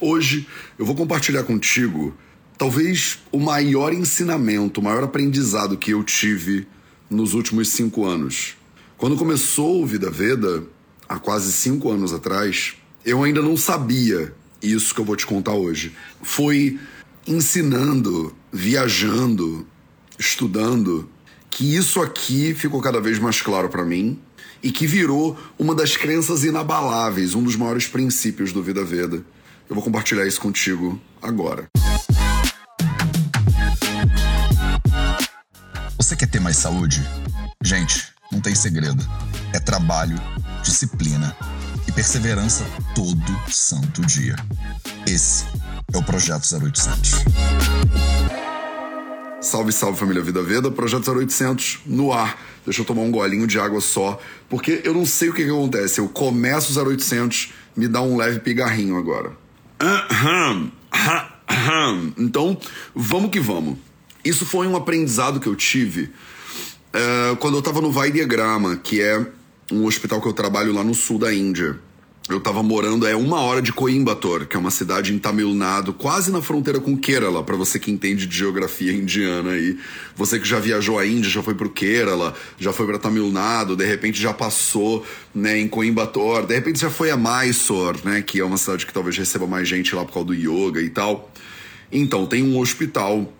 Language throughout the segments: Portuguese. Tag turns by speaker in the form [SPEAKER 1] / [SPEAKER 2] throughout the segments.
[SPEAKER 1] Hoje eu vou compartilhar contigo talvez o maior ensinamento, o maior aprendizado que eu tive nos últimos cinco anos. Quando começou o Vida Veda, há quase cinco anos atrás, eu ainda não sabia isso que eu vou te contar hoje. Foi ensinando, viajando, estudando, que isso aqui ficou cada vez mais claro para mim e que virou uma das crenças inabaláveis, um dos maiores princípios do Vida Veda eu vou compartilhar isso contigo agora.
[SPEAKER 2] Você quer ter mais saúde? Gente, não tem segredo. É trabalho, disciplina e perseverança todo santo dia. Esse é o Projeto 0800.
[SPEAKER 1] Salve, salve família Vida Veda, Projeto 0800 no ar. Deixa eu tomar um golinho de água só, porque eu não sei o que, que acontece. Eu começo o 0800, me dá um leve pigarrinho agora. Então, vamos que vamos. Isso foi um aprendizado que eu tive uh, quando eu estava no Vai Diagrama, que é um hospital que eu trabalho lá no sul da Índia eu tava morando é uma hora de Coimbatore, que é uma cidade em Tamil Nadu, quase na fronteira com Kerala, para você que entende de geografia indiana aí. Você que já viajou à Índia, já foi pro Kerala, já foi para Tamil Nadu, de repente já passou, né, em Coimbatore, de repente já foi a Mysore, né, que é uma cidade que talvez receba mais gente lá por causa do yoga e tal. Então, tem um hospital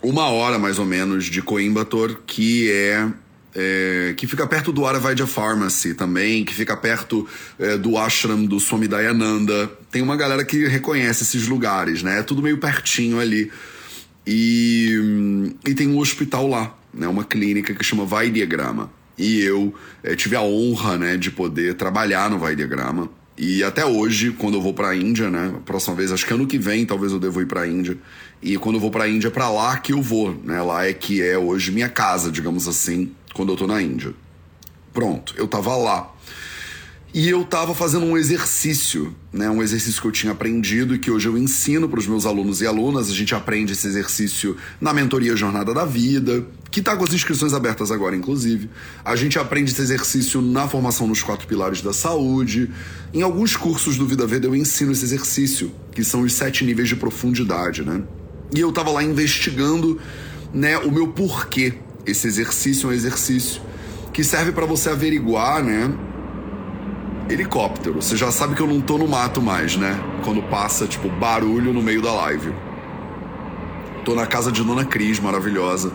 [SPEAKER 1] uma hora mais ou menos de Coimbatore que é é, que fica perto do Aravaidya Pharmacy também, que fica perto é, do ashram do Swami Dayananda. Tem uma galera que reconhece esses lugares, né? É tudo meio pertinho ali. E, e tem um hospital lá, né? Uma clínica que chama Vaidyagrama. E eu é, tive a honra, né, de poder trabalhar no Vaidyagrama. E até hoje, quando eu vou para a Índia, né? Próxima vez, acho que ano que vem, talvez eu devo ir para a Índia. E quando eu vou para a Índia, é para lá que eu vou, né? Lá é que é hoje minha casa, digamos assim quando eu tô na Índia. Pronto, eu tava lá. E eu tava fazendo um exercício, né? Um exercício que eu tinha aprendido e que hoje eu ensino para os meus alunos e alunas. A gente aprende esse exercício na mentoria Jornada da Vida, que tá com as inscrições abertas agora, inclusive. A gente aprende esse exercício na formação nos quatro pilares da saúde. Em alguns cursos do Vida Veda eu ensino esse exercício, que são os sete níveis de profundidade, né? E eu tava lá investigando, né, o meu porquê esse exercício é um exercício que serve para você averiguar, né? Helicóptero. Você já sabe que eu não tô no mato mais, né? Quando passa, tipo, barulho no meio da live. Tô na casa de Dona Cris, maravilhosa.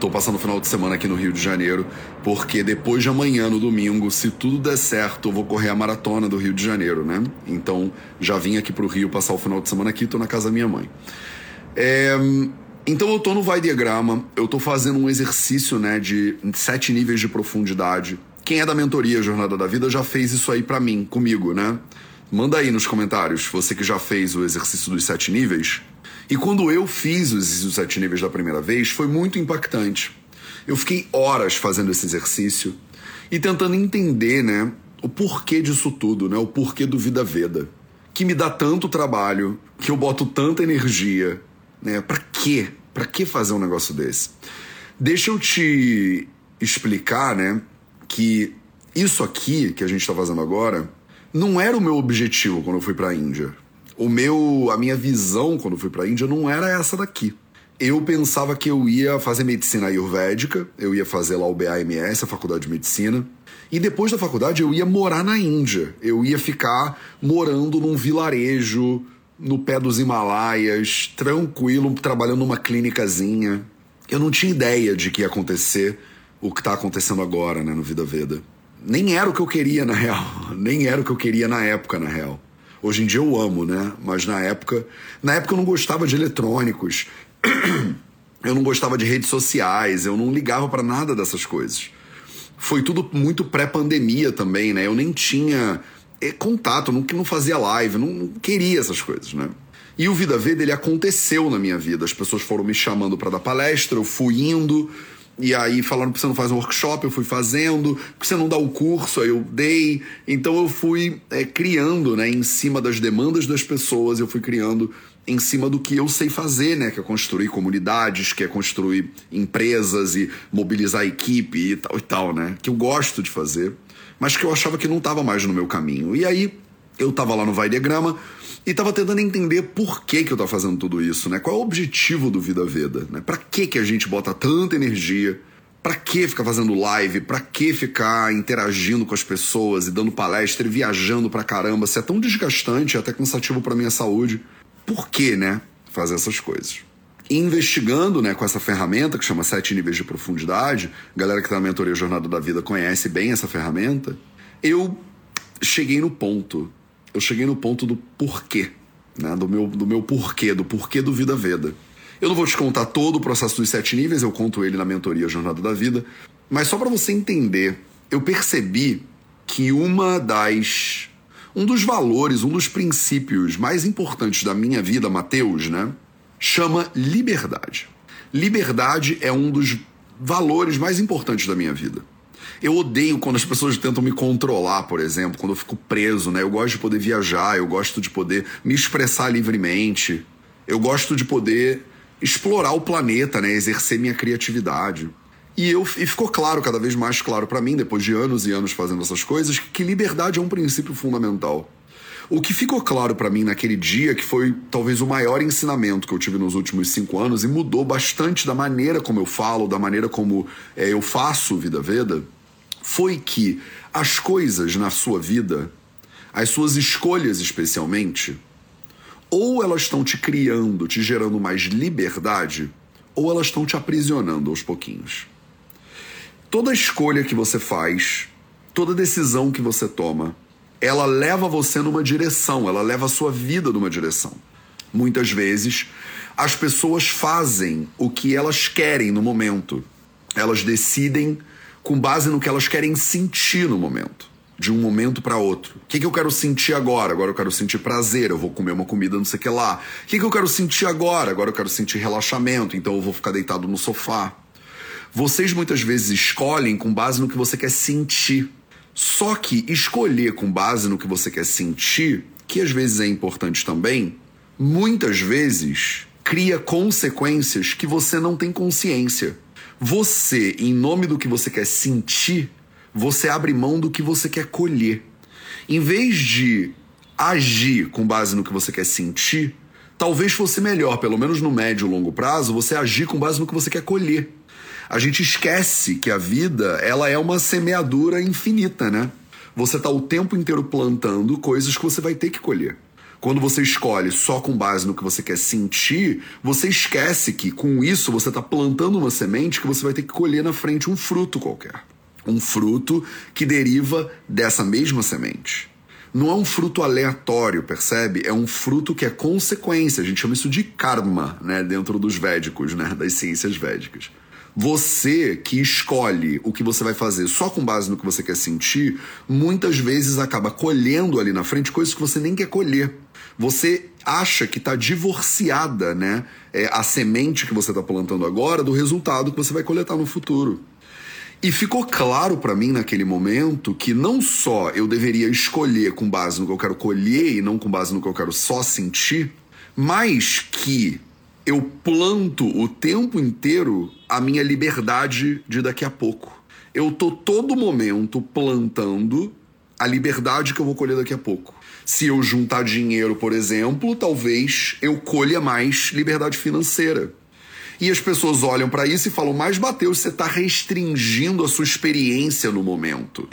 [SPEAKER 1] Tô passando o final de semana aqui no Rio de Janeiro, porque depois de amanhã, no domingo, se tudo der certo, eu vou correr a maratona do Rio de Janeiro, né? Então, já vim aqui pro Rio passar o final de semana aqui, tô na casa da minha mãe. É, então eu tô no vai diagrama, eu tô fazendo um exercício, né, de sete níveis de profundidade. Quem é da mentoria Jornada da Vida já fez isso aí para mim, comigo, né? Manda aí nos comentários, você que já fez o exercício dos sete níveis. E quando eu fiz o exercício dos sete níveis da primeira vez, foi muito impactante. Eu fiquei horas fazendo esse exercício e tentando entender, né, o porquê disso tudo, né, o porquê do Vida Veda, que me dá tanto trabalho, que eu boto tanta energia, né? Para quê? Para que fazer um negócio desse? Deixa eu te explicar, né, que isso aqui que a gente está fazendo agora não era o meu objetivo quando eu fui para a Índia. O meu, a minha visão quando eu fui para a Índia não era essa daqui. Eu pensava que eu ia fazer medicina ayurvédica, eu ia fazer lá o BAMS, a faculdade de medicina, e depois da faculdade eu ia morar na Índia. Eu ia ficar morando num vilarejo no pé dos Himalaias, tranquilo, trabalhando numa clínicazinha. Eu não tinha ideia de que ia acontecer o que está acontecendo agora, né, no Vida Veda. Nem era o que eu queria, na real. Nem era o que eu queria na época, na real. Hoje em dia eu amo, né? Mas na época. Na época eu não gostava de eletrônicos. Eu não gostava de redes sociais. Eu não ligava para nada dessas coisas. Foi tudo muito pré-pandemia também, né? Eu nem tinha contato, não, não fazia live, não, não, queria essas coisas, né? E o Vida Veda, ele aconteceu na minha vida. As pessoas foram me chamando para dar palestra, eu fui indo, e aí falaram que você não faz um workshop, eu fui fazendo, que você não dá o curso, aí eu dei. Então eu fui é, criando, né, em cima das demandas das pessoas, eu fui criando em cima do que eu sei fazer, né, que é construir comunidades, que é construir empresas e mobilizar equipe e tal e tal, né, que eu gosto de fazer mas que eu achava que não estava mais no meu caminho. E aí eu estava lá no Vai Diagrama E tava tentando entender por que, que eu tava fazendo tudo isso, né? Qual é o objetivo do Vida Veda, né? Pra que, que a gente bota tanta energia? Pra que ficar fazendo live? Pra que ficar interagindo com as pessoas e dando palestra e viajando pra caramba? Se é tão desgastante, é até cansativo pra minha saúde. Por que, né? Fazer essas coisas. Investigando né, com essa ferramenta que chama Sete Níveis de Profundidade, galera que tá na mentoria Jornada da Vida conhece bem essa ferramenta, eu cheguei no ponto eu cheguei no ponto do porquê, né? Do meu, do meu porquê, do porquê do Vida Veda. Eu não vou te contar todo o processo dos sete níveis, eu conto ele na mentoria Jornada da Vida, mas só para você entender, eu percebi que uma das um dos valores, um dos princípios mais importantes da minha vida, Mateus, né, chama liberdade. Liberdade é um dos valores mais importantes da minha vida. Eu odeio quando as pessoas tentam me controlar, por exemplo, quando eu fico preso, né? Eu gosto de poder viajar, eu gosto de poder me expressar livremente. Eu gosto de poder explorar o planeta, né? Exercer minha criatividade. E, eu, e ficou claro, cada vez mais claro para mim, depois de anos e anos fazendo essas coisas, que liberdade é um princípio fundamental. O que ficou claro para mim naquele dia, que foi talvez o maior ensinamento que eu tive nos últimos cinco anos e mudou bastante da maneira como eu falo, da maneira como é, eu faço Vida Veda, foi que as coisas na sua vida, as suas escolhas especialmente, ou elas estão te criando, te gerando mais liberdade, ou elas estão te aprisionando aos pouquinhos. Toda escolha que você faz, toda decisão que você toma, ela leva você numa direção, ela leva a sua vida numa direção. Muitas vezes, as pessoas fazem o que elas querem no momento. Elas decidem com base no que elas querem sentir no momento, de um momento para outro. O que, que eu quero sentir agora? Agora eu quero sentir prazer, eu vou comer uma comida não sei o que lá. O que, que eu quero sentir agora? Agora eu quero sentir relaxamento, então eu vou ficar deitado no sofá. Vocês muitas vezes escolhem com base no que você quer sentir. Só que escolher com base no que você quer sentir, que às vezes é importante também, muitas vezes cria consequências que você não tem consciência. Você, em nome do que você quer sentir, você abre mão do que você quer colher. Em vez de agir com base no que você quer sentir, talvez fosse melhor, pelo menos no médio e longo prazo, você agir com base no que você quer colher. A gente esquece que a vida, ela é uma semeadura infinita, né? Você está o tempo inteiro plantando coisas que você vai ter que colher. Quando você escolhe só com base no que você quer sentir, você esquece que com isso você está plantando uma semente que você vai ter que colher na frente um fruto qualquer. Um fruto que deriva dessa mesma semente. Não é um fruto aleatório, percebe? É um fruto que é consequência. A gente chama isso de karma, né? Dentro dos védicos, né? Das ciências védicas. Você que escolhe o que você vai fazer só com base no que você quer sentir, muitas vezes acaba colhendo ali na frente coisas que você nem quer colher você acha que está divorciada, né? É, a semente que você está plantando agora do resultado que você vai coletar no futuro. E ficou claro para mim naquele momento que não só eu deveria escolher com base no que eu quero colher e não com base no que eu quero só sentir, mas que eu planto o tempo inteiro a minha liberdade de daqui a pouco. Eu tô todo momento plantando a liberdade que eu vou colher daqui a pouco. Se eu juntar dinheiro, por exemplo, talvez eu colha mais liberdade financeira. E as pessoas olham para isso e falam: Mas, Mateus, você está restringindo a sua experiência no momento.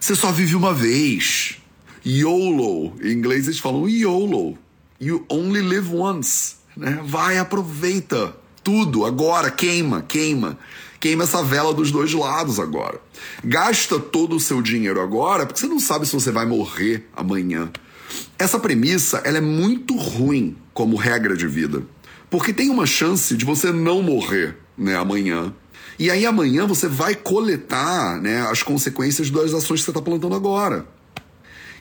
[SPEAKER 1] Você só vive uma vez. YOLO. Em inglês eles falam YOLO. You only live once. Né? Vai, aproveita tudo agora, queima, queima. Queima essa vela dos dois lados agora. Gasta todo o seu dinheiro agora, porque você não sabe se você vai morrer amanhã. Essa premissa ela é muito ruim como regra de vida, porque tem uma chance de você não morrer né, amanhã. E aí amanhã você vai coletar né, as consequências das ações que você está plantando agora.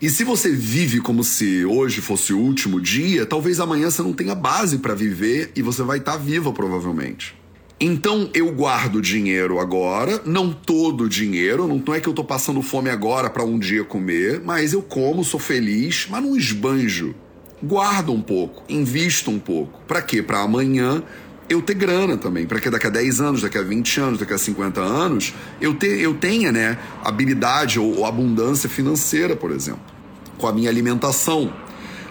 [SPEAKER 1] E se você vive como se hoje fosse o último dia, talvez amanhã você não tenha base para viver e você vai estar tá viva provavelmente. Então eu guardo dinheiro agora, não todo o dinheiro, não é que eu tô passando fome agora para um dia comer, mas eu como, sou feliz, mas não esbanjo. Guardo um pouco, invisto um pouco. Para quê? Para amanhã eu ter grana também, para que daqui a 10 anos, daqui a 20 anos, daqui a 50 anos, eu, eu tenha, né, habilidade ou, ou abundância financeira, por exemplo, com a minha alimentação.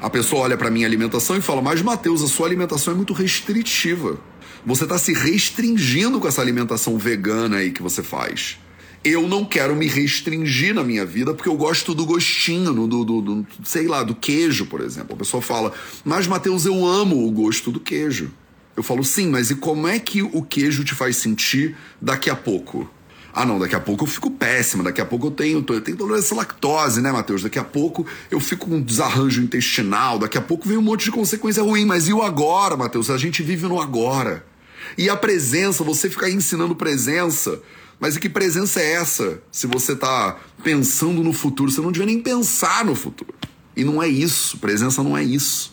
[SPEAKER 1] A pessoa olha para minha alimentação e fala: Mas, Matheus, a sua alimentação é muito restritiva. Você está se restringindo com essa alimentação vegana aí que você faz. Eu não quero me restringir na minha vida porque eu gosto do gostinho, do, do, do sei lá, do queijo, por exemplo. A pessoa fala: Mas, Matheus, eu amo o gosto do queijo. Eu falo: Sim, mas e como é que o queijo te faz sentir daqui a pouco? Ah, não, daqui a pouco eu fico péssima, daqui a pouco eu tenho, eu tenho tolerância à lactose, né, Matheus? Daqui a pouco eu fico com um desarranjo intestinal, daqui a pouco vem um monte de consequência ruim, mas e o agora, Matheus? A gente vive no agora. E a presença, você ficar ensinando presença, mas e que presença é essa? Se você tá pensando no futuro, você não devia nem pensar no futuro. E não é isso, presença não é isso.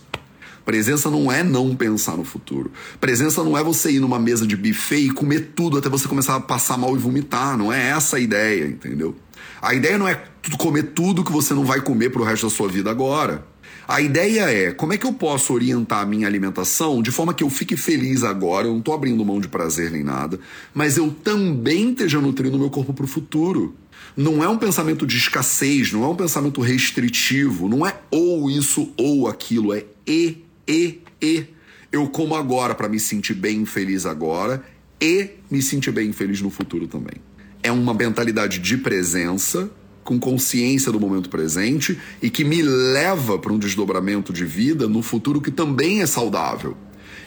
[SPEAKER 1] Presença não é não pensar no futuro. Presença não é você ir numa mesa de buffet e comer tudo até você começar a passar mal e vomitar. Não é essa a ideia, entendeu? A ideia não é comer tudo que você não vai comer pro resto da sua vida agora. A ideia é como é que eu posso orientar a minha alimentação de forma que eu fique feliz agora, eu não estou abrindo mão de prazer nem nada, mas eu também esteja nutrindo o meu corpo para o futuro. Não é um pensamento de escassez, não é um pensamento restritivo, não é ou isso ou aquilo, é e e, e. Eu como agora para me sentir bem feliz agora e me sentir bem feliz no futuro também. É uma mentalidade de presença, com consciência do momento presente e que me leva para um desdobramento de vida no futuro que também é saudável.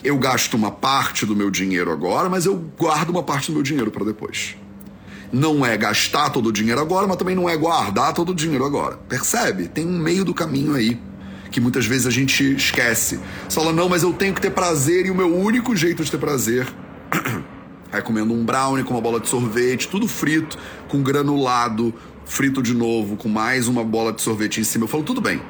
[SPEAKER 1] Eu gasto uma parte do meu dinheiro agora, mas eu guardo uma parte do meu dinheiro para depois. Não é gastar todo o dinheiro agora, mas também não é guardar todo o dinheiro agora. Percebe? Tem um meio do caminho aí que muitas vezes a gente esquece. Você fala, não, mas eu tenho que ter prazer e o meu único jeito de ter prazer é comendo um brownie com uma bola de sorvete, tudo frito, com granulado, frito de novo, com mais uma bola de sorvete em cima. Eu falo, tudo bem.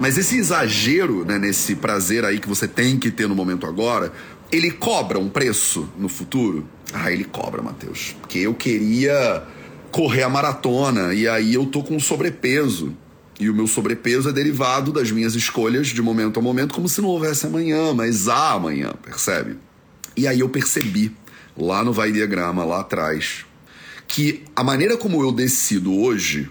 [SPEAKER 1] Mas esse exagero, né, nesse prazer aí que você tem que ter no momento agora, ele cobra um preço no futuro? Ah, ele cobra, Matheus. Porque eu queria correr a maratona e aí eu tô com sobrepeso. E o meu sobrepeso é derivado das minhas escolhas de momento a momento, como se não houvesse amanhã, mas há amanhã, percebe? E aí eu percebi, lá no Vai Diagrama, lá atrás, que a maneira como eu decido hoje,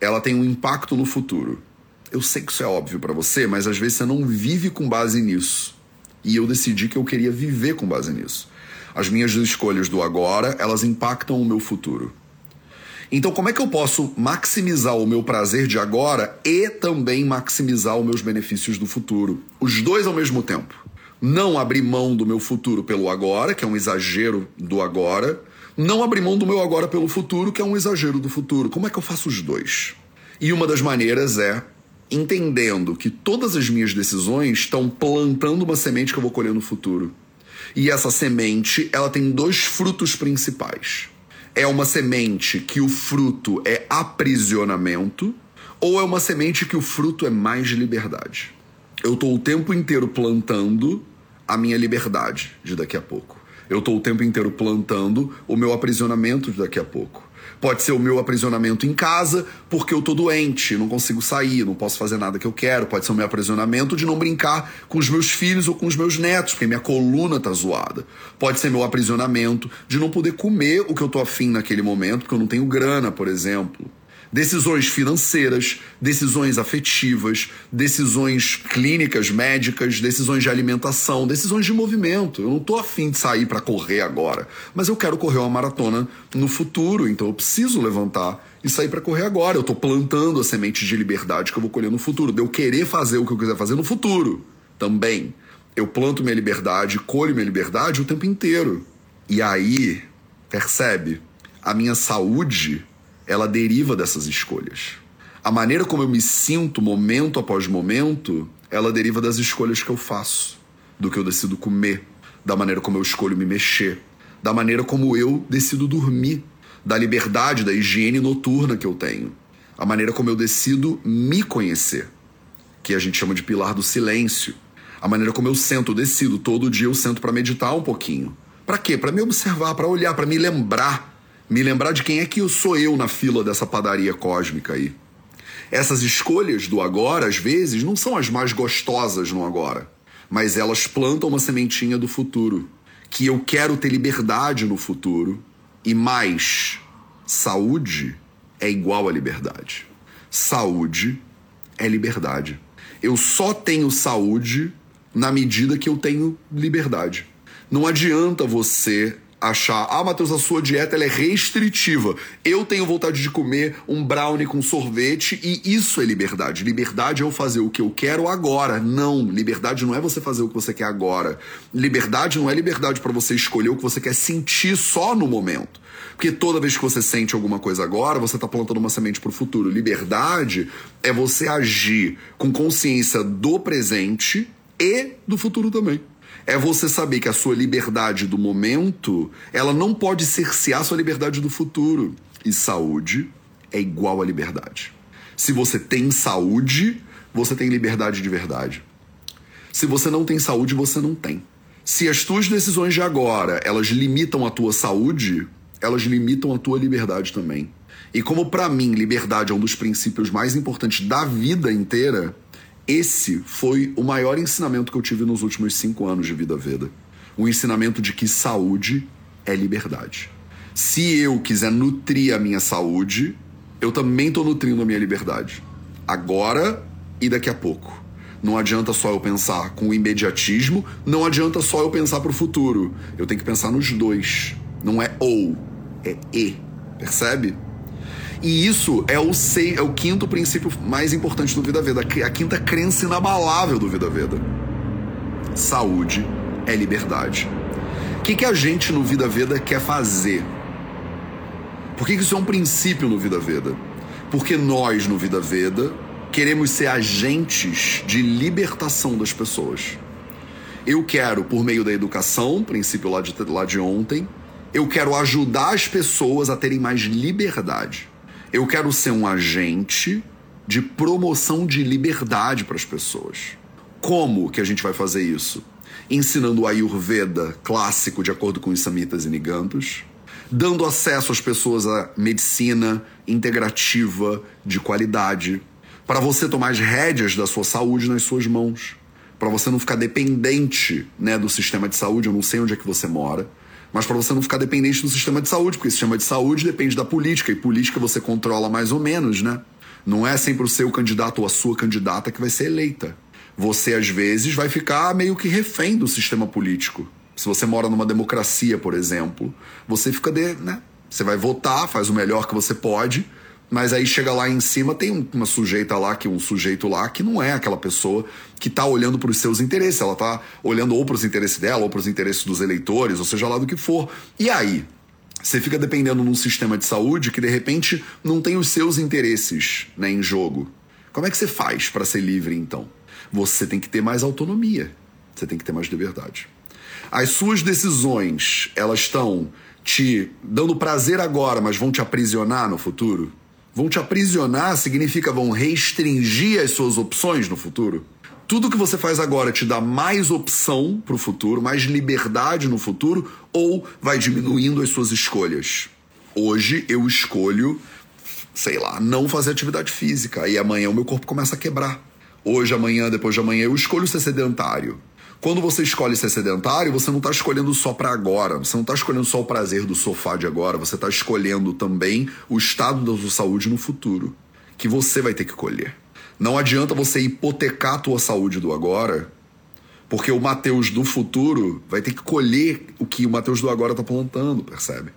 [SPEAKER 1] ela tem um impacto no futuro. Eu sei que isso é óbvio para você, mas às vezes você não vive com base nisso. E eu decidi que eu queria viver com base nisso. As minhas escolhas do agora, elas impactam o meu futuro. Então, como é que eu posso maximizar o meu prazer de agora e também maximizar os meus benefícios do futuro? Os dois ao mesmo tempo. Não abrir mão do meu futuro pelo agora, que é um exagero do agora. Não abrir mão do meu agora pelo futuro, que é um exagero do futuro. Como é que eu faço os dois? E uma das maneiras é entendendo que todas as minhas decisões estão plantando uma semente que eu vou colher no futuro. E essa semente, ela tem dois frutos principais é uma semente que o fruto é aprisionamento ou é uma semente que o fruto é mais liberdade? Eu estou o tempo inteiro plantando a minha liberdade de daqui a pouco. Eu estou o tempo inteiro plantando o meu aprisionamento de daqui a pouco. Pode ser o meu aprisionamento em casa, porque eu tô doente, não consigo sair, não posso fazer nada que eu quero. Pode ser o meu aprisionamento de não brincar com os meus filhos ou com os meus netos, porque minha coluna tá zoada. Pode ser meu aprisionamento de não poder comer o que eu tô afim naquele momento, porque eu não tenho grana, por exemplo decisões financeiras, decisões afetivas, decisões clínicas, médicas, decisões de alimentação, decisões de movimento. Eu não estou afim de sair para correr agora, mas eu quero correr uma maratona no futuro, então eu preciso levantar e sair para correr agora. Eu estou plantando a semente de liberdade que eu vou colher no futuro, de eu querer fazer o que eu quiser fazer no futuro também. Eu planto minha liberdade, colho minha liberdade o tempo inteiro. E aí, percebe? A minha saúde ela deriva dessas escolhas. A maneira como eu me sinto momento após momento, ela deriva das escolhas que eu faço, do que eu decido comer, da maneira como eu escolho me mexer, da maneira como eu decido dormir, da liberdade, da higiene noturna que eu tenho, a maneira como eu decido me conhecer, que a gente chama de pilar do silêncio, a maneira como eu sento, eu decido, todo dia eu sento para meditar um pouquinho. Para quê? Para me observar, para olhar, para me lembrar me lembrar de quem é que eu sou eu na fila dessa padaria cósmica aí. Essas escolhas do agora, às vezes, não são as mais gostosas no agora, mas elas plantam uma sementinha do futuro, que eu quero ter liberdade no futuro e mais saúde é igual a liberdade. Saúde é liberdade. Eu só tenho saúde na medida que eu tenho liberdade. Não adianta você achar, ah, Matheus, a sua dieta ela é restritiva. Eu tenho vontade de comer um brownie com sorvete e isso é liberdade. Liberdade é eu fazer o que eu quero agora. Não, liberdade não é você fazer o que você quer agora. Liberdade não é liberdade para você escolher o que você quer sentir só no momento. Porque toda vez que você sente alguma coisa agora, você está plantando uma semente para o futuro. Liberdade é você agir com consciência do presente e do futuro também é você saber que a sua liberdade do momento, ela não pode cercear a sua liberdade do futuro. E saúde é igual a liberdade. Se você tem saúde, você tem liberdade de verdade. Se você não tem saúde, você não tem. Se as tuas decisões de agora, elas limitam a tua saúde, elas limitam a tua liberdade também. E como para mim liberdade é um dos princípios mais importantes da vida inteira, esse foi o maior ensinamento que eu tive nos últimos cinco anos de vida Veda. O ensinamento de que saúde é liberdade. Se eu quiser nutrir a minha saúde, eu também estou nutrindo a minha liberdade. Agora e daqui a pouco. Não adianta só eu pensar com o imediatismo, não adianta só eu pensar para o futuro. Eu tenho que pensar nos dois. Não é ou, é e. Percebe? E isso é o, sei, é o quinto princípio mais importante do Vida Veda, a quinta crença inabalável do Vida Veda. Saúde é liberdade. O que, que a gente no Vida Veda quer fazer? Por que, que isso é um princípio no Vida Veda? Porque nós, no Vida Veda, queremos ser agentes de libertação das pessoas. Eu quero, por meio da educação, princípio lá de, lá de ontem, eu quero ajudar as pessoas a terem mais liberdade. Eu quero ser um agente de promoção de liberdade para as pessoas. Como que a gente vai fazer isso? Ensinando o Ayurveda clássico de acordo com os Samitas e Nigantos, dando acesso às pessoas à medicina integrativa de qualidade, para você tomar as rédeas da sua saúde nas suas mãos, para você não ficar dependente né, do sistema de saúde, eu não sei onde é que você mora, mas para você não ficar dependente do sistema de saúde, porque o sistema de saúde depende da política, e política você controla mais ou menos, né? Não é sempre o seu candidato ou a sua candidata que vai ser eleita. Você, às vezes, vai ficar meio que refém do sistema político. Se você mora numa democracia, por exemplo, você fica de. Né? Você vai votar, faz o melhor que você pode, mas aí chega lá em cima, tem uma sujeita lá, que um sujeito lá, que não é aquela pessoa que está olhando para os seus interesses. Ela está olhando ou para os interesses dela, ou para os interesses dos eleitores, ou seja lá do que for. E aí? Você fica dependendo de um sistema de saúde que de repente não tem os seus interesses né, em jogo. Como é que você faz para ser livre então? Você tem que ter mais autonomia. Você tem que ter mais liberdade. As suas decisões, elas estão te dando prazer agora, mas vão te aprisionar no futuro? Vão te aprisionar significa vão restringir as suas opções no futuro? Tudo que você faz agora te dá mais opção para o futuro, mais liberdade no futuro, ou vai diminuindo as suas escolhas? Hoje eu escolho, sei lá, não fazer atividade física, e amanhã o meu corpo começa a quebrar. Hoje, amanhã, depois de amanhã, eu escolho ser sedentário. Quando você escolhe ser sedentário, você não está escolhendo só para agora, você não está escolhendo só o prazer do sofá de agora, você está escolhendo também o estado da sua saúde no futuro, que você vai ter que colher. Não adianta você hipotecar a tua saúde do agora, porque o Mateus do futuro vai ter que colher o que o Mateus do agora está plantando, percebe?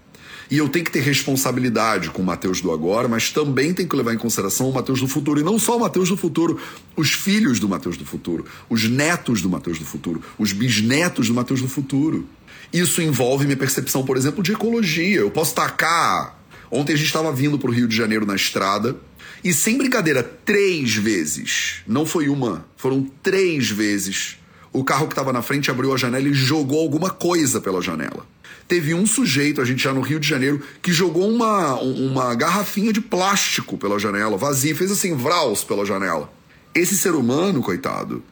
[SPEAKER 1] E eu tenho que ter responsabilidade com o Mateus do agora, mas também tenho que levar em consideração o Mateus do futuro. E não só o Mateus do futuro, os filhos do Mateus do futuro, os netos do Mateus do futuro, os bisnetos do Mateus do futuro. Isso envolve minha percepção, por exemplo, de ecologia. Eu posso tacar. Ontem a gente estava vindo para o Rio de Janeiro na estrada. E sem brincadeira, três vezes, não foi uma, foram três vezes, o carro que estava na frente abriu a janela e jogou alguma coisa pela janela teve um sujeito, a gente já no Rio de Janeiro, que jogou uma, uma garrafinha de plástico pela janela, vazia, fez assim, vraus pela janela. Esse ser humano, coitado,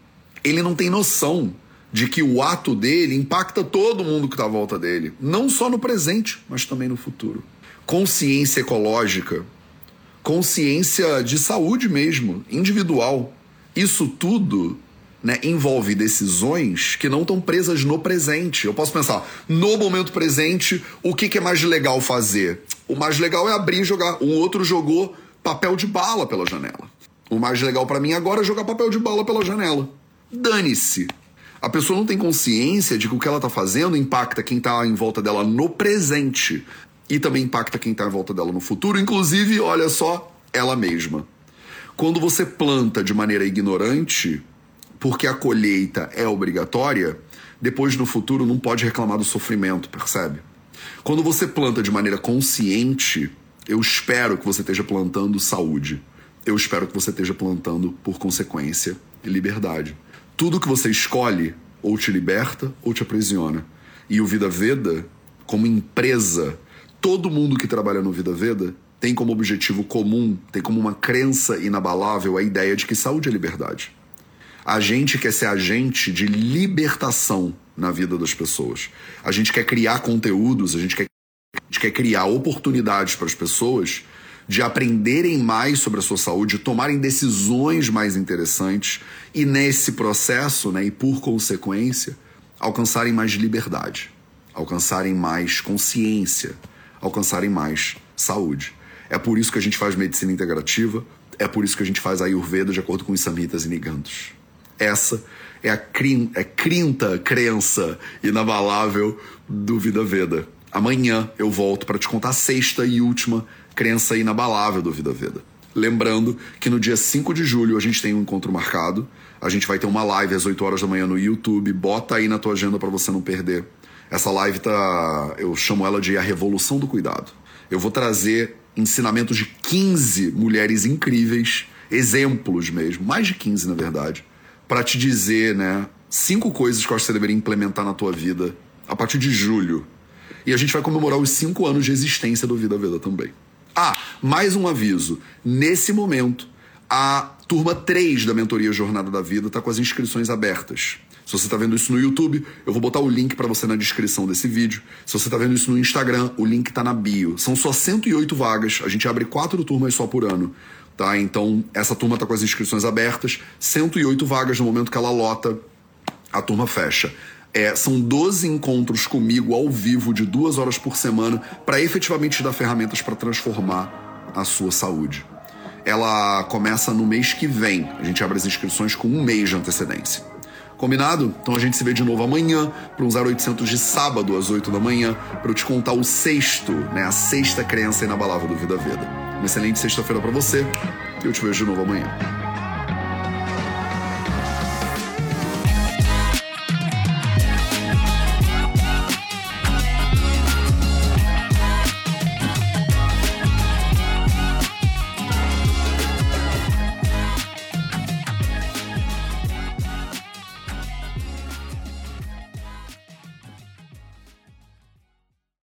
[SPEAKER 1] ele não tem noção de que o ato dele impacta todo mundo que está à volta dele, não só no presente, mas também no futuro. Consciência ecológica, consciência de saúde mesmo, individual. Isso tudo né, envolve decisões que não estão presas no presente. Eu posso pensar, no momento presente, o que, que é mais legal fazer? O mais legal é abrir e jogar. O outro jogou papel de bala pela janela. O mais legal para mim agora é jogar papel de bala pela janela. Dane-se. A pessoa não tem consciência de que o que ela tá fazendo impacta quem tá em volta dela no presente e também impacta quem tá em volta dela no futuro, inclusive, olha só, ela mesma. Quando você planta de maneira ignorante, porque a colheita é obrigatória, depois no futuro não pode reclamar do sofrimento, percebe? Quando você planta de maneira consciente, eu espero que você esteja plantando saúde. Eu espero que você esteja plantando, por consequência, liberdade. Tudo que você escolhe ou te liberta ou te aprisiona. E o Vida Veda, como empresa, todo mundo que trabalha no Vida Veda tem como objetivo comum, tem como uma crença inabalável a ideia de que saúde é liberdade. A gente quer ser agente de libertação na vida das pessoas. A gente quer criar conteúdos, a gente quer, a gente quer criar oportunidades para as pessoas de aprenderem mais sobre a sua saúde, de tomarem decisões mais interessantes e nesse processo, né, e por consequência, alcançarem mais liberdade, alcançarem mais consciência, alcançarem mais saúde. É por isso que a gente faz medicina integrativa, é por isso que a gente faz Ayurveda de acordo com os Samhitas e Nigantos. Essa é a crin, é crinta crença inabalável do Vida Veda. Amanhã eu volto para te contar a sexta e última crença inabalável do Vida Veda. Lembrando que no dia 5 de julho a gente tem um encontro marcado. A gente vai ter uma live às 8 horas da manhã no YouTube. Bota aí na tua agenda para você não perder. Essa live tá. Eu chamo ela de A Revolução do Cuidado. Eu vou trazer ensinamentos de 15 mulheres incríveis, exemplos mesmo, mais de 15 na verdade, para te dizer, né, cinco coisas que eu acho que você deveria implementar na tua vida a partir de julho. E a gente vai comemorar os cinco anos de existência do Vida Veda também. Ah, mais um aviso. Nesse momento, a turma 3 da mentoria Jornada da Vida está com as inscrições abertas. Se você está vendo isso no YouTube, eu vou botar o link para você na descrição desse vídeo. Se você está vendo isso no Instagram, o link está na bio. São só 108 vagas. A gente abre quatro turmas só por ano. Tá? Então, essa turma está com as inscrições abertas, 108 vagas no momento que ela lota, a turma fecha. É, são 12 encontros comigo ao vivo de duas horas por semana para efetivamente te dar ferramentas para transformar a sua saúde. Ela começa no mês que vem. A gente abre as inscrições com um mês de antecedência. Combinado? Então a gente se vê de novo amanhã para um 0800 de sábado às 8 da manhã para eu te contar o sexto, né, a sexta crença inabalável do Vida Veda. Uma excelente sexta-feira para você eu te vejo de novo amanhã.